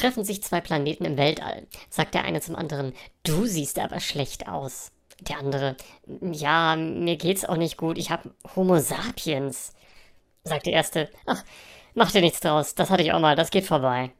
treffen sich zwei Planeten im Weltall. Sagt der eine zum anderen, du siehst aber schlecht aus. Der andere, ja, mir geht's auch nicht gut, ich hab Homo sapiens. Sagt der erste, ach, mach dir nichts draus, das hatte ich auch mal, das geht vorbei.